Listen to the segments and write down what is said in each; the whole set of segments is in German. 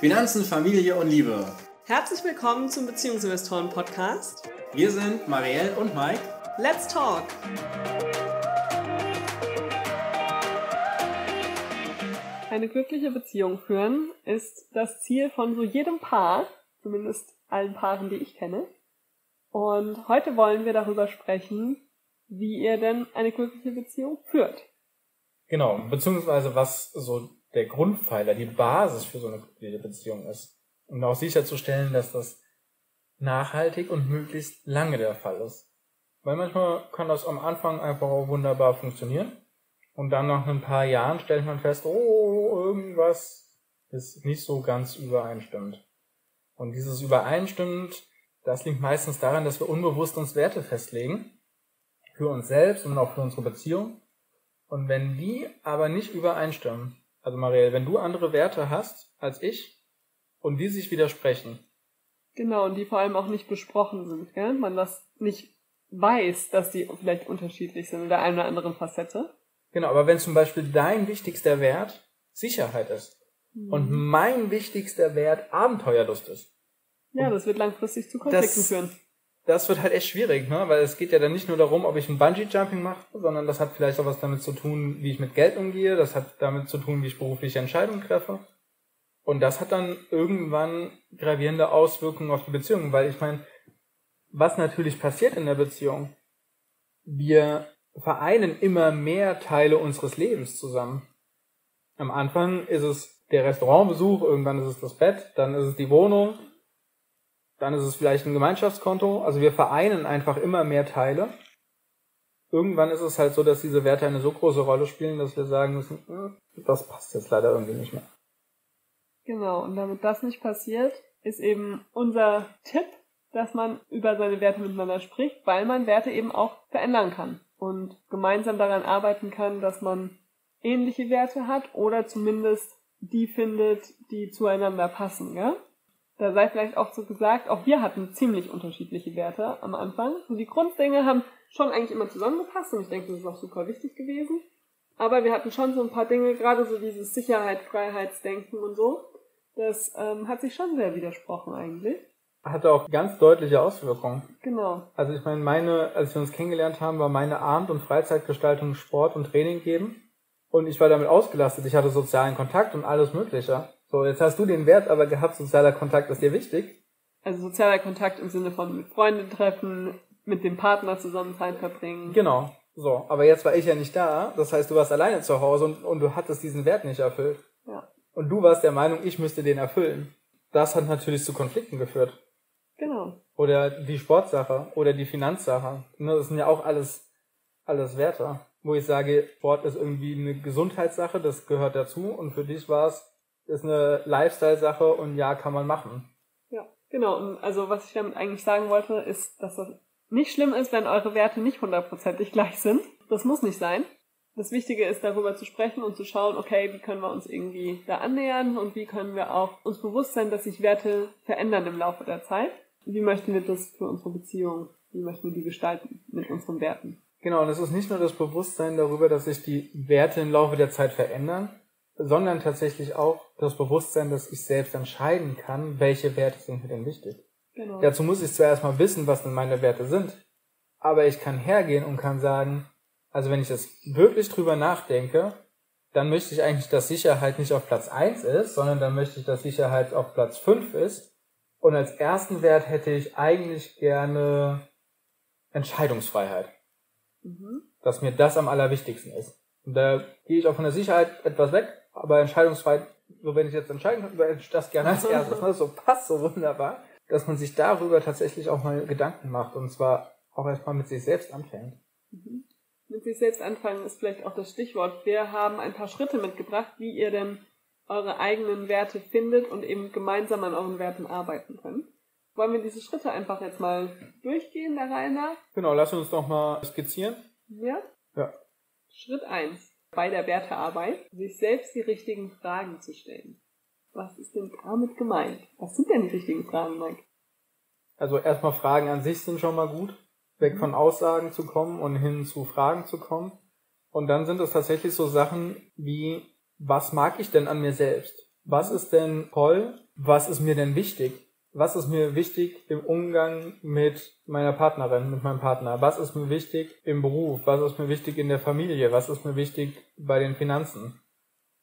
Finanzen, Familie und Liebe. Herzlich willkommen zum Beziehungsinvestoren Podcast. Wir sind Marielle und Mike. Let's talk! Eine glückliche Beziehung führen ist das Ziel von so jedem Paar, zumindest allen Paaren, die ich kenne. Und heute wollen wir darüber sprechen, wie ihr denn eine glückliche Beziehung führt. Genau, beziehungsweise was so der Grundpfeiler, die Basis für so eine glückliche Beziehung ist. Um auch sicherzustellen, dass das nachhaltig und möglichst lange der Fall ist. Weil manchmal kann das am Anfang einfach auch wunderbar funktionieren. Und dann nach ein paar Jahren stellt man fest, oh, irgendwas ist nicht so ganz übereinstimmend. Und dieses übereinstimmend, das liegt meistens daran, dass wir unbewusst uns Werte festlegen. Für uns selbst und auch für unsere Beziehung. Und wenn die aber nicht übereinstimmen, also Marielle, wenn du andere Werte hast als ich und die sich widersprechen. Genau, und die vor allem auch nicht besprochen sind, gell? Man das nicht weiß, dass die vielleicht unterschiedlich sind in der einen oder anderen Facette. Genau, aber wenn zum Beispiel dein wichtigster Wert Sicherheit ist mhm. und mein wichtigster Wert Abenteuerlust ist. Ja, das wird langfristig zu Konflikten führen das wird halt echt schwierig, ne? weil es geht ja dann nicht nur darum, ob ich ein Bungee-Jumping mache, sondern das hat vielleicht auch was damit zu tun, wie ich mit Geld umgehe, das hat damit zu tun, wie ich berufliche Entscheidungen treffe. Und das hat dann irgendwann gravierende Auswirkungen auf die Beziehung, weil ich meine, was natürlich passiert in der Beziehung, wir vereinen immer mehr Teile unseres Lebens zusammen. Am Anfang ist es der Restaurantbesuch, irgendwann ist es das Bett, dann ist es die Wohnung, dann ist es vielleicht ein Gemeinschaftskonto. Also wir vereinen einfach immer mehr Teile. Irgendwann ist es halt so, dass diese Werte eine so große Rolle spielen, dass wir sagen müssen, hm, das passt jetzt leider irgendwie nicht mehr. Genau, und damit das nicht passiert, ist eben unser Tipp, dass man über seine Werte miteinander spricht, weil man Werte eben auch verändern kann und gemeinsam daran arbeiten kann, dass man ähnliche Werte hat oder zumindest die findet, die zueinander passen, ja? Da sei vielleicht auch so gesagt, auch wir hatten ziemlich unterschiedliche Werte am Anfang. Und die Grunddinge haben schon eigentlich immer zusammengepasst und ich denke, das ist auch super wichtig gewesen. Aber wir hatten schon so ein paar Dinge, gerade so dieses Sicherheit, Freiheitsdenken und so. Das ähm, hat sich schon sehr widersprochen eigentlich. Hatte auch ganz deutliche Auswirkungen. Genau. Also ich meine, meine, als wir uns kennengelernt haben, war meine Abend- und Freizeitgestaltung Sport und Training geben. Und ich war damit ausgelastet. Ich hatte sozialen Kontakt und alles Mögliche. So, jetzt hast du den Wert aber gehabt, sozialer Kontakt ist dir wichtig. Also sozialer Kontakt im Sinne von mit Freunden treffen, mit dem Partner zusammen Zeit verbringen. Genau. So, aber jetzt war ich ja nicht da. Das heißt, du warst alleine zu Hause und, und du hattest diesen Wert nicht erfüllt. Ja. Und du warst der Meinung, ich müsste den erfüllen. Das hat natürlich zu Konflikten geführt. Genau. Oder die Sportsache oder die Finanzsache. Ne, das sind ja auch alles, alles Werte. Wo ich sage, Sport ist irgendwie eine Gesundheitssache, das gehört dazu. Und für dich war es, ist eine Lifestyle-Sache und ja, kann man machen. Ja, genau. Und also was ich damit eigentlich sagen wollte, ist, dass das nicht schlimm ist, wenn eure Werte nicht hundertprozentig gleich sind. Das muss nicht sein. Das Wichtige ist, darüber zu sprechen und zu schauen, okay, wie können wir uns irgendwie da annähern und wie können wir auch uns bewusst sein, dass sich Werte verändern im Laufe der Zeit. Wie möchten wir das für unsere Beziehung, wie möchten wir die gestalten mit unseren Werten? Genau, und es ist nicht nur das Bewusstsein darüber, dass sich die Werte im Laufe der Zeit verändern, sondern tatsächlich auch das Bewusstsein, dass ich selbst entscheiden kann, welche Werte sind mir denn wichtig. Genau. Dazu muss ich zwar erstmal wissen, was denn meine Werte sind, aber ich kann hergehen und kann sagen, also wenn ich jetzt wirklich drüber nachdenke, dann möchte ich eigentlich, dass Sicherheit nicht auf Platz eins ist, sondern dann möchte ich, dass Sicherheit auf Platz fünf ist. Und als ersten Wert hätte ich eigentlich gerne Entscheidungsfreiheit. Mhm. Dass mir das am allerwichtigsten ist. Und da gehe ich auch von der Sicherheit etwas weg, aber Entscheidungsfreiheit, so wenn ich jetzt entscheiden könnte, würde ich das gerne als erstes. Ne? So passt so wunderbar, dass man sich darüber tatsächlich auch mal Gedanken macht und zwar auch erstmal mit sich selbst anfängt. Mhm. Mit sich selbst anfangen ist vielleicht auch das Stichwort. Wir haben ein paar Schritte mitgebracht, wie ihr denn eure eigenen Werte findet und eben gemeinsam an euren Werten arbeiten könnt. Wollen wir diese Schritte einfach jetzt mal durchgehen, der Reihe nach? Genau, lass uns doch mal skizzieren. Ja? Ja. Schritt eins bei der Wertearbeit, sich selbst die richtigen Fragen zu stellen. Was ist denn damit gemeint? Was sind denn die richtigen Fragen, Mike? Also erstmal Fragen an sich sind schon mal gut, weg von Aussagen zu kommen und hin zu Fragen zu kommen. Und dann sind es tatsächlich so Sachen wie, was mag ich denn an mir selbst? Was ist denn toll? Was ist mir denn wichtig? Was ist mir wichtig im Umgang mit meiner Partnerin, mit meinem Partner? Was ist mir wichtig im Beruf? Was ist mir wichtig in der Familie? Was ist mir wichtig bei den Finanzen?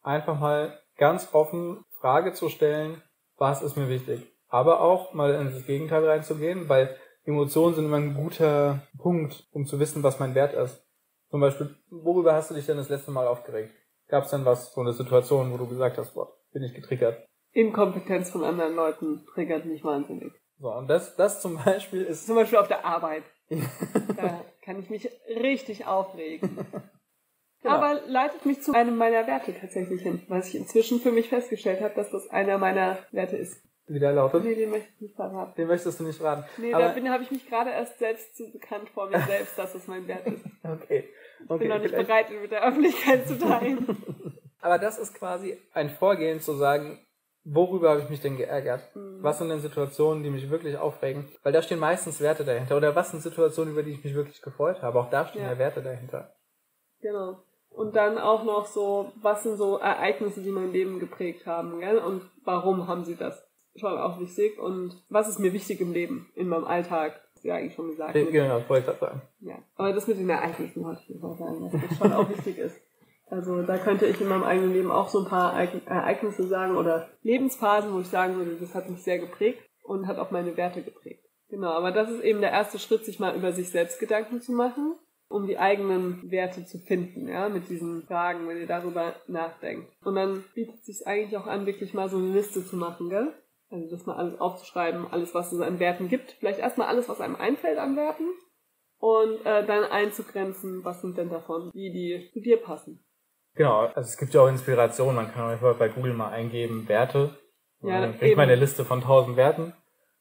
Einfach mal ganz offen Frage zu stellen, was ist mir wichtig? Aber auch mal ins Gegenteil reinzugehen, weil Emotionen sind immer ein guter Punkt, um zu wissen, was mein Wert ist. Zum Beispiel, worüber hast du dich denn das letzte Mal aufgeregt? Gab es denn was, so eine Situation, wo du gesagt hast, boah, bin ich getriggert? Inkompetenz von anderen Leuten triggert mich wahnsinnig. So, und das, das zum Beispiel ist... Zum Beispiel auf der Arbeit. da kann ich mich richtig aufregen. Genau. Aber leitet mich zu einem meiner Werte tatsächlich hin, was ich inzwischen für mich festgestellt habe, dass das einer meiner Werte ist. Wie der lautet? Nee, den möchte ich nicht verraten. Den möchtest du nicht verraten. Nee, Aber da habe ich mich gerade erst selbst zu bekannt vor mir selbst, dass es mein Wert ist. okay. Ich okay, bin noch nicht bereit, ihn mit der Öffentlichkeit zu teilen. Aber das ist quasi ein Vorgehen zu sagen, worüber habe ich mich denn geärgert? Mhm. Was sind denn Situationen, die mich wirklich aufregen? Weil da stehen meistens Werte dahinter. Oder was sind Situationen, über die ich mich wirklich gefreut habe? Auch da stehen ja, ja Werte dahinter. Genau. Und dann auch noch so, was sind so Ereignisse, die mein Leben geprägt haben, gell? Und warum haben sie das? Schon auch wichtig. Und was ist mir wichtig im Leben, in meinem Alltag? Ja, eigentlich schon gesagt. Ja, genau, wollte ich sagen. Ja. Aber das mit den Ereignissen wollte ich auch sagen, dass das schon auch wichtig ist. Also da könnte ich in meinem eigenen Leben auch so ein paar Ereignisse sagen oder Lebensphasen, wo ich sagen würde, das hat mich sehr geprägt und hat auch meine Werte geprägt. Genau, aber das ist eben der erste Schritt, sich mal über sich selbst Gedanken zu machen, um die eigenen Werte zu finden, ja, mit diesen Fragen, wenn ihr darüber nachdenkt. Und dann bietet sich eigentlich auch an, wirklich mal so eine Liste zu machen, gell? Also das mal alles aufzuschreiben, alles, was es an Werten gibt. Vielleicht erstmal alles, was einem einfällt an Werten. Und äh, dann einzugrenzen, was sind denn davon, wie die zu dir passen. Genau, also es gibt ja auch Inspiration, man kann auch bei Google mal eingeben, Werte. Ja, dann kriegt man eine Liste von tausend Werten.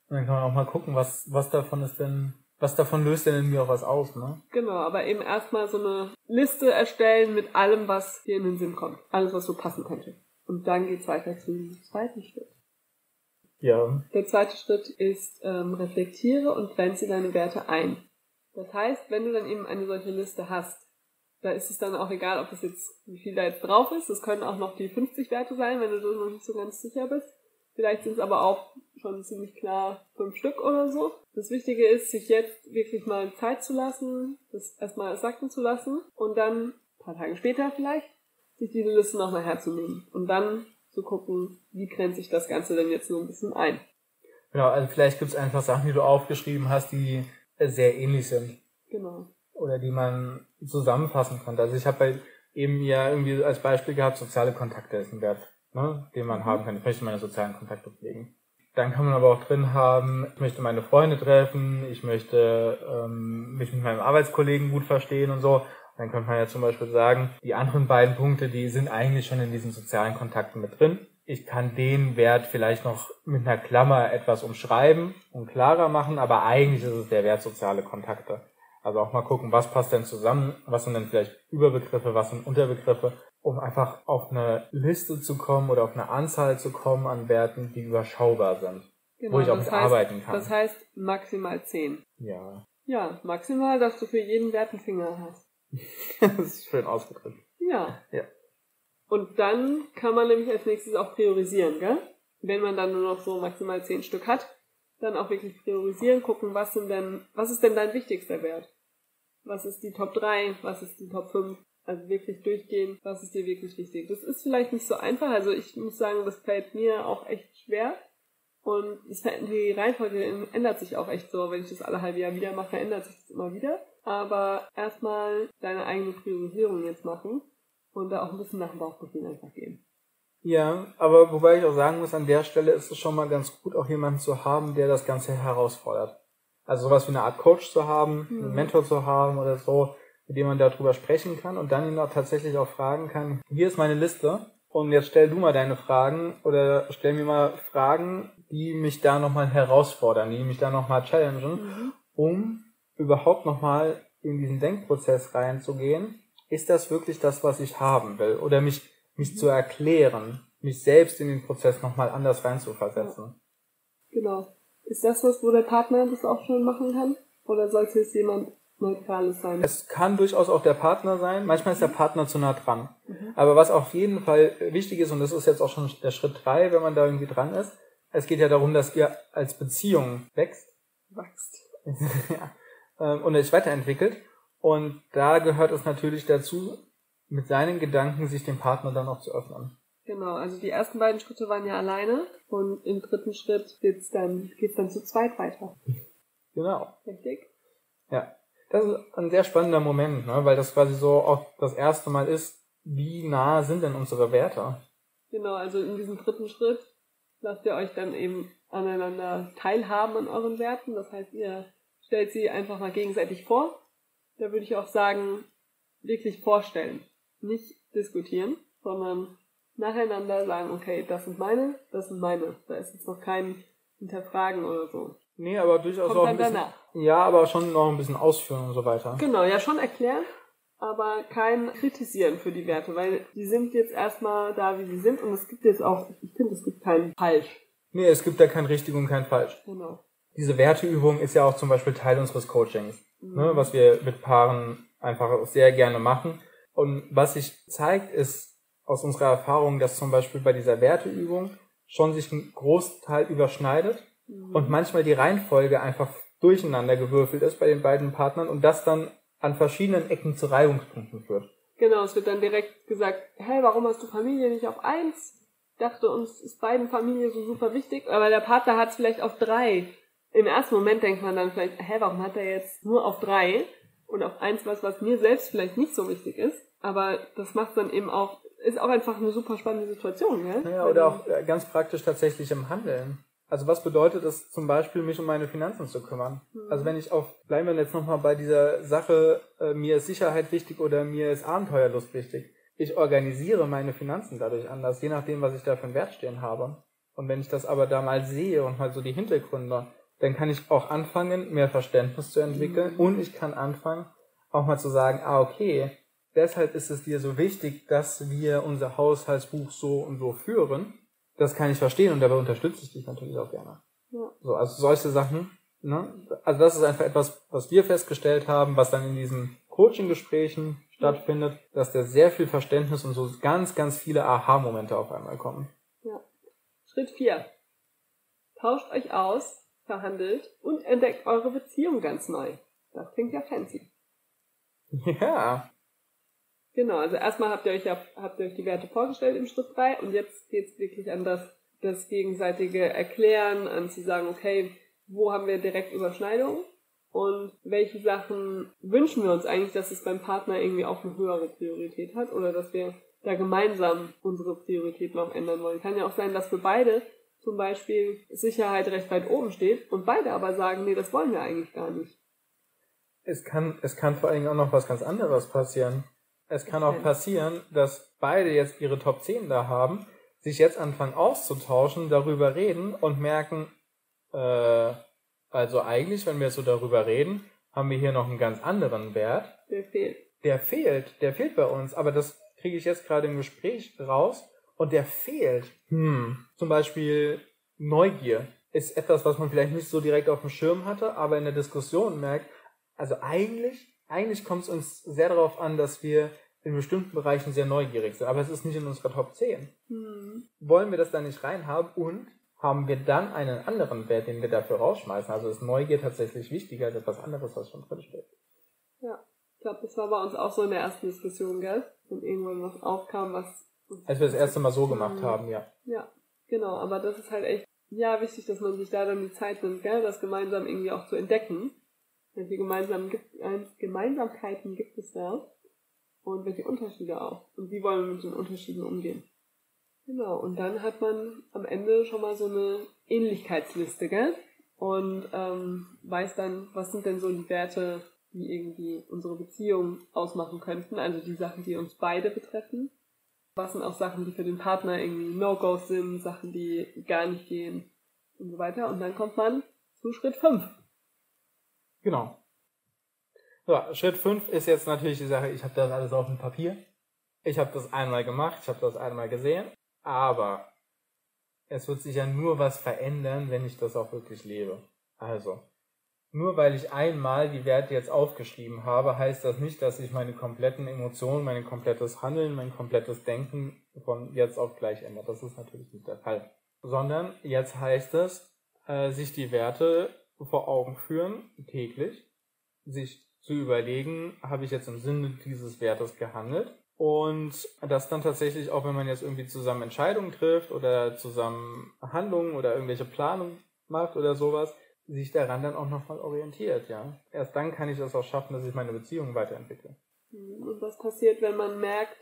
Und dann kann man auch mal gucken, was, was davon ist denn, was davon löst denn in mir auch was aus, ne? Genau, aber eben erstmal so eine Liste erstellen mit allem, was dir in den Sinn kommt. Alles, was so passen könnte. Und dann geht's weiter zum zweiten Schritt. Ja. Der zweite Schritt ist, ähm, reflektiere und grenze deine Werte ein. Das heißt, wenn du dann eben eine solche Liste hast, da ist es dann auch egal, ob es jetzt, wie viel da jetzt drauf ist. Das können auch noch die 50 Werte sein, wenn du so noch nicht so ganz sicher bist. Vielleicht sind es aber auch schon ziemlich klar fünf Stück oder so. Das Wichtige ist, sich jetzt wirklich mal Zeit zu lassen, das erstmal sacken zu lassen und dann, ein paar Tage später vielleicht, sich diese Liste nochmal herzunehmen und dann zu gucken, wie grenze ich das Ganze denn jetzt so ein bisschen ein. Genau, also vielleicht gibt es einfach Sachen, die du aufgeschrieben hast, die sehr ähnlich sind. Genau oder die man zusammenfassen konnte. Also ich habe bei eben ja irgendwie als Beispiel gehabt, soziale Kontakte ist ein Wert, ne, den man mhm. haben kann. Ich möchte meine sozialen Kontakte pflegen. Dann kann man aber auch drin haben, ich möchte meine Freunde treffen, ich möchte ähm, mich mit meinem Arbeitskollegen gut verstehen und so. Dann könnte man ja zum Beispiel sagen, die anderen beiden Punkte, die sind eigentlich schon in diesen sozialen Kontakten mit drin. Ich kann den Wert vielleicht noch mit einer Klammer etwas umschreiben und klarer machen, aber eigentlich ist es der Wert soziale Kontakte. Also auch mal gucken, was passt denn zusammen, was sind denn vielleicht Überbegriffe, was sind Unterbegriffe, um einfach auf eine Liste zu kommen oder auf eine Anzahl zu kommen an Werten, die überschaubar sind. Genau, wo ich auch mit heißt, arbeiten kann. Das heißt maximal 10. Ja. Ja, maximal, dass du für jeden Wert einen Finger hast. das ist schön ausgedrückt. Ja. Ja. Und dann kann man nämlich als nächstes auch priorisieren, gell? Wenn man dann nur noch so maximal 10 Stück hat, dann auch wirklich priorisieren, gucken, was sind denn, was ist denn dein wichtigster Wert? Was ist die Top 3, was ist die Top 5. Also wirklich durchgehen, was ist dir wirklich wichtig. Das ist vielleicht nicht so einfach. Also ich muss sagen, das fällt mir auch echt schwer. Und die Reihenfolge ändert sich auch echt so. Wenn ich das alle halbe Jahr wieder mache, ändert sich das immer wieder. Aber erstmal deine eigene Priorisierung jetzt machen und da auch ein bisschen nach dem Bauchgefühl einfach gehen. Ja, aber wobei ich auch sagen muss, an der Stelle ist es schon mal ganz gut, auch jemanden zu haben, der das Ganze herausfordert. Also sowas wie eine Art Coach zu haben, mhm. einen Mentor zu haben oder so, mit dem man darüber sprechen kann und dann ihn auch tatsächlich auch fragen kann, hier ist meine Liste und jetzt stell du mal deine Fragen oder stell mir mal Fragen, die mich da nochmal herausfordern, die mich da nochmal challengen, mhm. um überhaupt nochmal in diesen Denkprozess reinzugehen. Ist das wirklich das, was ich haben will? Oder mich, mich mhm. zu erklären, mich selbst in den Prozess nochmal anders reinzuversetzen. Genau. Ist das was, wo der Partner das auch schon machen kann? Oder sollte es jemand Neutrales sein. Es kann durchaus auch der Partner sein. Manchmal ist der Partner zu nah dran. Mhm. Aber was auf jeden Fall wichtig ist, und das ist jetzt auch schon der Schritt drei, wenn man da irgendwie dran ist, es geht ja darum, dass ihr als Beziehung wächst. Wächst. ja. Ähm, und es weiterentwickelt. Und da gehört es natürlich dazu, mit seinen Gedanken sich dem Partner dann auch zu öffnen. Genau, also die ersten beiden Schritte waren ja alleine und im dritten Schritt geht's dann, geht's dann zu zweit weiter. Genau. Richtig? Ja. Das ist ein sehr spannender Moment, ne? weil das quasi so auch das erste Mal ist, wie nah sind denn unsere Werte? Genau, also in diesem dritten Schritt lasst ihr euch dann eben aneinander teilhaben an euren Werten. Das heißt, ihr stellt sie einfach mal gegenseitig vor. Da würde ich auch sagen, wirklich vorstellen. Nicht diskutieren, sondern nacheinander sagen, okay, das sind meine, das sind meine. Da ist jetzt noch kein Hinterfragen oder so. Nee, aber durchaus Kommt auch ein bisschen. Danach. Ja, aber schon noch ein bisschen ausführen und so weiter. Genau, ja, schon erklären, aber kein Kritisieren für die Werte, weil die sind jetzt erstmal da, wie sie sind und es gibt jetzt auch, ich finde, es gibt kein Falsch. Nee, es gibt da kein richtig und kein falsch. Genau. Diese Werteübung ist ja auch zum Beispiel Teil unseres Coachings, ne, mhm. ne, was wir mit Paaren einfach sehr gerne machen. Und was sich zeigt, ist aus unserer Erfahrung, dass zum Beispiel bei dieser Werteübung schon sich ein Großteil überschneidet mhm. und manchmal die Reihenfolge einfach durcheinander gewürfelt ist bei den beiden Partnern und das dann an verschiedenen Ecken zu Reibungspunkten führt. Genau, es wird dann direkt gesagt, hey, warum hast du Familie nicht auf eins? Ich dachte, uns ist beiden Familie so super wichtig, aber der Partner hat es vielleicht auf drei. Im ersten Moment denkt man dann vielleicht, hä, warum hat er jetzt nur auf drei und auf eins was, was mir selbst vielleicht nicht so wichtig ist? Aber das macht dann eben auch, ist auch einfach eine super spannende Situation, gell? Ja, oder auch äh, ganz praktisch tatsächlich im Handeln. Also was bedeutet es zum Beispiel, mich um meine Finanzen zu kümmern? Mhm. Also wenn ich auf, bleiben wir jetzt nochmal bei dieser Sache, äh, mir ist Sicherheit wichtig oder mir ist Abenteuerlust wichtig. Ich organisiere meine Finanzen dadurch anders, je nachdem, was ich da für einen Wert stehen habe. Und wenn ich das aber da mal sehe und mal so die Hintergründe, dann kann ich auch anfangen, mehr Verständnis zu entwickeln mhm. und ich kann anfangen, auch mal zu sagen, ah, okay, deshalb ist es dir so wichtig, dass wir unser Haushaltsbuch so und so führen das kann ich verstehen und dabei unterstütze ich dich natürlich auch gerne. Ja. So, also solche Sachen, ne? Also das ist einfach etwas, was wir festgestellt haben, was dann in diesen Coaching-Gesprächen stattfindet, dass da sehr viel Verständnis und so ganz, ganz viele Aha-Momente auf einmal kommen. Ja. Schritt 4. Tauscht euch aus, verhandelt und entdeckt eure Beziehung ganz neu. Das klingt ja fancy. Ja. Genau, also erstmal habt ihr euch ja, habt ihr euch die Werte vorgestellt im Schritt 3 und jetzt geht's wirklich an das, das gegenseitige Erklären, an zu sagen, okay, wo haben wir direkt Überschneidungen und welche Sachen wünschen wir uns eigentlich, dass es beim Partner irgendwie auch eine höhere Priorität hat oder dass wir da gemeinsam unsere Prioritäten auch ändern wollen. Kann ja auch sein, dass für beide zum Beispiel Sicherheit recht weit oben steht und beide aber sagen, nee, das wollen wir eigentlich gar nicht. Es kann, es kann vor allem auch noch was ganz anderes passieren. Es kann auch passieren, dass beide jetzt ihre Top 10 da haben, sich jetzt anfangen auszutauschen, darüber reden und merken, äh, also eigentlich, wenn wir so darüber reden, haben wir hier noch einen ganz anderen Wert. Der fehlt. Der fehlt, der fehlt bei uns, aber das kriege ich jetzt gerade im Gespräch raus und der fehlt. Hm. Zum Beispiel Neugier ist etwas, was man vielleicht nicht so direkt auf dem Schirm hatte, aber in der Diskussion merkt, also eigentlich eigentlich kommt es uns sehr darauf an, dass wir in bestimmten Bereichen sehr neugierig sind, aber es ist nicht in unserer Top 10. Mhm. Wollen wir das da nicht reinhaben und haben wir dann einen anderen Wert, den wir dafür rausschmeißen? Also ist Neugier tatsächlich wichtiger als etwas anderes, was schon drin steht. Ja, ich glaube, das war bei uns auch so in der ersten Diskussion, gell? Und irgendwann was aufkam, was... Als wir das erste Mal so gemacht mhm. haben, ja. Ja, genau, aber das ist halt echt, ja, wichtig, dass man sich da dann die Zeit nimmt, gell? Das gemeinsam irgendwie auch zu entdecken welche Gemeinsam gibt, Gemeinsamkeiten gibt es da? Und welche Unterschiede auch? Und wie wollen wir mit den Unterschieden umgehen? Genau, und dann hat man am Ende schon mal so eine Ähnlichkeitsliste, gell? Und ähm, weiß dann, was sind denn so die Werte, die irgendwie unsere Beziehung ausmachen könnten, also die Sachen, die uns beide betreffen. Was sind auch Sachen, die für den Partner irgendwie No-Gos sind, Sachen, die gar nicht gehen und so weiter. Und dann kommt man zu Schritt 5. Genau. So, Schritt 5 ist jetzt natürlich die Sache, ich habe das alles auf dem Papier. Ich habe das einmal gemacht, ich habe das einmal gesehen, aber es wird sich ja nur was verändern, wenn ich das auch wirklich lebe. Also, nur weil ich einmal die Werte jetzt aufgeschrieben habe, heißt das nicht, dass ich meine kompletten Emotionen, mein komplettes Handeln, mein komplettes Denken von jetzt auf gleich ändert. Das ist natürlich nicht der Fall. Sondern jetzt heißt es, äh, sich die Werte vor Augen führen, täglich, sich zu überlegen, habe ich jetzt im Sinne dieses Wertes gehandelt und das dann tatsächlich auch, wenn man jetzt irgendwie zusammen Entscheidungen trifft oder zusammen Handlungen oder irgendwelche Planungen macht oder sowas, sich daran dann auch nochmal orientiert, ja. Erst dann kann ich das auch schaffen, dass ich meine Beziehung weiterentwickle. Mhm. Und was passiert, wenn man merkt,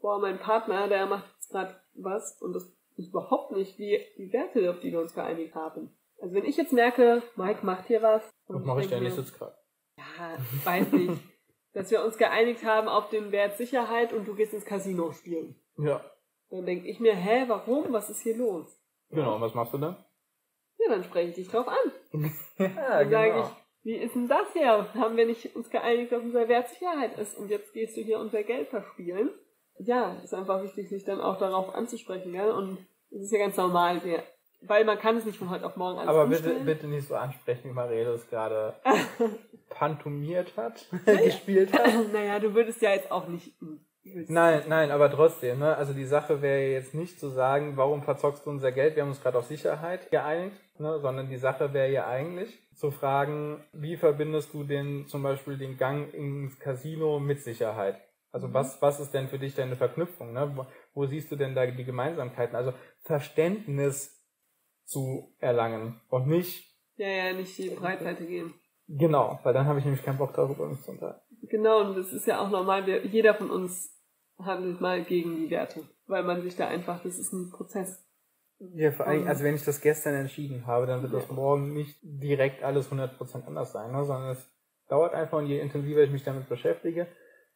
boah, mein Partner, der macht gerade was und das ist überhaupt nicht wie die Werte, auf die wir uns geeinigt haben. Also wenn ich jetzt merke, Mike macht hier was. Und was mache ich denn? Ich sitze gerade. Ja, weiß nicht. dass wir uns geeinigt haben auf den Wert Sicherheit und du gehst ins Casino spielen. Ja. Dann denke ich mir, hä, warum? Was ist hier los? Genau, und was machst du dann? Ja, dann spreche ich dich drauf an. ja, dann genau. sage ich, wie ist denn das her? Haben wir nicht uns geeinigt, dass unser Wert Sicherheit ist und jetzt gehst du hier unser Geld verspielen? Ja, ist einfach wichtig, sich dann auch darauf anzusprechen, gell? Und es ist ja ganz normal, wir, weil man kann es nicht von heute auf morgen alles Aber bitte, bitte nicht so ansprechen, wie Marielle es gerade pantomiert hat, gespielt hat. naja, du würdest ja jetzt auch nicht. Nein, nein, aber trotzdem, ne? Also die Sache wäre jetzt nicht zu sagen, warum verzockst du unser Geld? Wir haben uns gerade auf Sicherheit geeinigt, ne? Sondern die Sache wäre ja eigentlich zu fragen, wie verbindest du den zum Beispiel den Gang ins Casino mit Sicherheit? Also Mhm. was, was ist denn für dich deine Verknüpfung? Ne? Wo, wo siehst du denn da die Gemeinsamkeiten? Also Verständnis zu erlangen und nicht Ja, ja, nicht die Breitseite gehen. Genau, weil dann habe ich nämlich keinen Bock darüber, mich zu unterhalten. Genau, und das ist ja auch normal. Wir, jeder von uns handelt mal gegen die Werte, weil man sich da einfach, das ist ein Prozess. Ja, vor allem, also wenn ich das gestern entschieden habe, dann wird das Ja. morgen nicht direkt alles 100% anders sein, ne? sondern es dauert einfach und je intensiver ich mich damit beschäftige,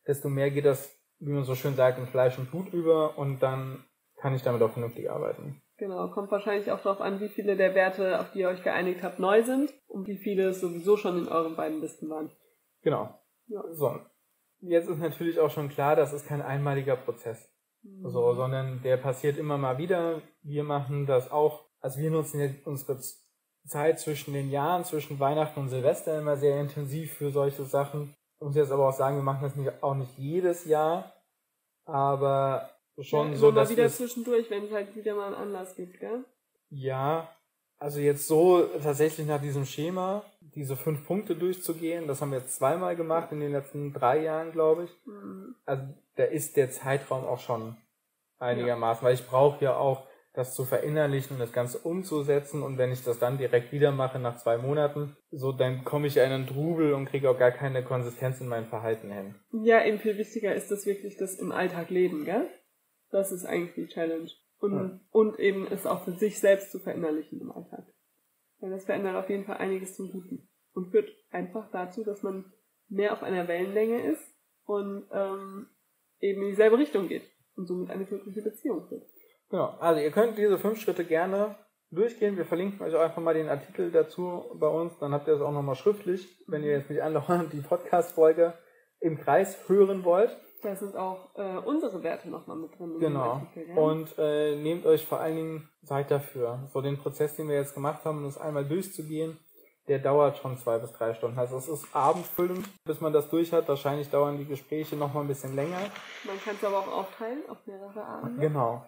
desto mehr geht das, wie man so schön sagt, in Fleisch und Blut über und dann kann ich damit auch vernünftig arbeiten. Genau, kommt wahrscheinlich auch darauf an, wie viele der Werte, auf die ihr euch geeinigt habt, neu sind und wie viele es sowieso schon in euren beiden Listen waren. Genau. Ja. So. Jetzt ist natürlich auch schon klar, das ist kein einmaliger Prozess. Mhm. So, sondern der passiert immer mal wieder. Wir machen das auch, also wir nutzen jetzt unsere Zeit zwischen den Jahren, zwischen Weihnachten und Silvester immer sehr intensiv für solche Sachen. Ich muss jetzt aber auch sagen, wir machen das nicht, auch nicht jedes Jahr, aber schon ja, so, mal dass wieder zwischendurch, wenn es halt wieder mal einen Anlass gibt, gell? ja, also jetzt so tatsächlich nach diesem Schema, diese fünf Punkte durchzugehen, das haben wir jetzt zweimal gemacht in den letzten drei Jahren, glaube ich. Mhm. Also da ist der Zeitraum auch schon einigermaßen, weil ich brauche ja auch das zu verinnerlichen und das Ganze umzusetzen und wenn ich das dann direkt wieder mache nach zwei Monaten, so dann komme ich ja in einen Trubel und kriege auch gar keine Konsistenz in meinem Verhalten hin. Ja, eben viel wichtiger ist das wirklich das im Alltag leben, gell? Das ist eigentlich die Challenge. Und, Ja. und eben es auch für sich selbst zu verinnerlichen im Alltag. Weil das verändert auf jeden Fall einiges zum Guten. Und führt einfach dazu, dass man mehr auf einer Wellenlänge ist und ähm, eben in dieselbe Richtung geht. Und somit eine glückliche Beziehung führt. Genau, also ihr könnt diese fünf Schritte gerne durchgehen. Wir verlinken euch auch einfach mal den Artikel dazu bei uns, dann habt ihr es auch nochmal schriftlich, wenn ihr jetzt nicht andauernd die Podcast-Folge im Kreis hören wollt. Da sind auch äh, unsere Werte nochmal mit drin. Genau. Artikel, gell? Und äh, nehmt euch vor allen Dingen Zeit dafür. So den Prozess, den wir jetzt gemacht haben, um das einmal durchzugehen, der dauert schon zwei bis drei Stunden. Also es ist abendfüllend, bis man das durch hat. Wahrscheinlich dauern die Gespräche noch mal ein bisschen länger. Man kann es aber auch aufteilen auf mehrere Abende. Genau.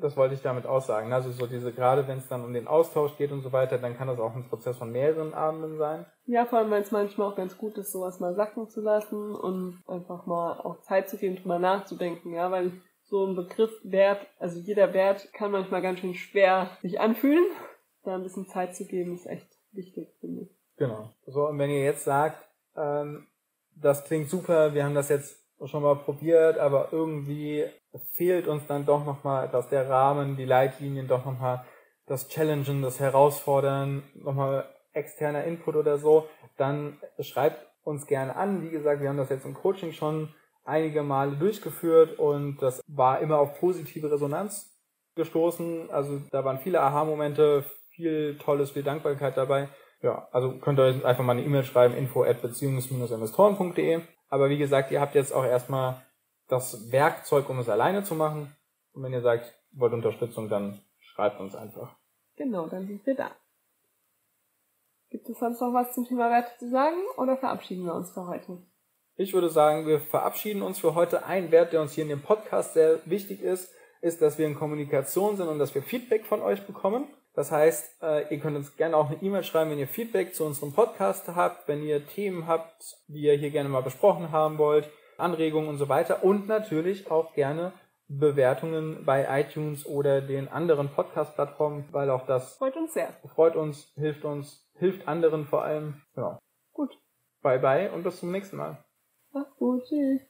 Das wollte ich damit aussagen. Also so diese, gerade wenn es dann um den Austausch geht und so weiter, dann kann das auch ein Prozess von mehreren Abenden sein. Ja, vor allem, weil es manchmal auch ganz gut ist, sowas mal sacken zu lassen und einfach mal auch Zeit zu geben, drüber nachzudenken, ja, weil so ein Begriff Wert, also jeder Wert kann manchmal ganz schön schwer sich anfühlen. Da ein bisschen Zeit zu geben, ist echt wichtig, finde ich. Genau. So, und wenn ihr jetzt sagt, ähm, das klingt super, wir haben das jetzt schon mal probiert, aber irgendwie fehlt uns dann doch nochmal etwas der Rahmen, die Leitlinien, doch nochmal das Challengen, das Herausfordern, nochmal externer Input oder so, dann schreibt uns gerne an. Wie gesagt, wir haben das jetzt im Coaching schon einige Male durchgeführt und das war immer auf positive Resonanz gestoßen. Also da waren viele Aha-Momente, viel Tolles, viel Dankbarkeit dabei. Ja, also könnt ihr euch einfach mal eine E-Mail schreiben, info at beziehungs-investoren.de. Aber wie gesagt, ihr habt jetzt auch erstmal das Werkzeug, um es alleine zu machen. Und wenn ihr sagt, wollt Unterstützung, dann schreibt uns einfach. Genau, dann sind wir da. Gibt es sonst noch was zum Thema Werte zu sagen oder verabschieden wir uns für heute? Ich würde sagen, wir verabschieden uns für heute. Ein Wert, der uns hier in dem Podcast sehr wichtig ist, ist, dass wir in Kommunikation sind und dass wir Feedback von euch bekommen. Das heißt, äh, ihr könnt uns gerne auch eine E-Mail schreiben, wenn ihr Feedback zu unserem Podcast habt, wenn ihr Themen habt, die ihr hier gerne mal besprochen haben wollt, Anregungen und so weiter. Und natürlich auch gerne Bewertungen bei iTunes oder den anderen Podcast-Plattformen, weil auch das freut uns sehr. Freut uns, hilft uns, hilft anderen vor allem. Ja. Gut. Bye bye und bis zum nächsten Mal. Mach's gut. Tschüss.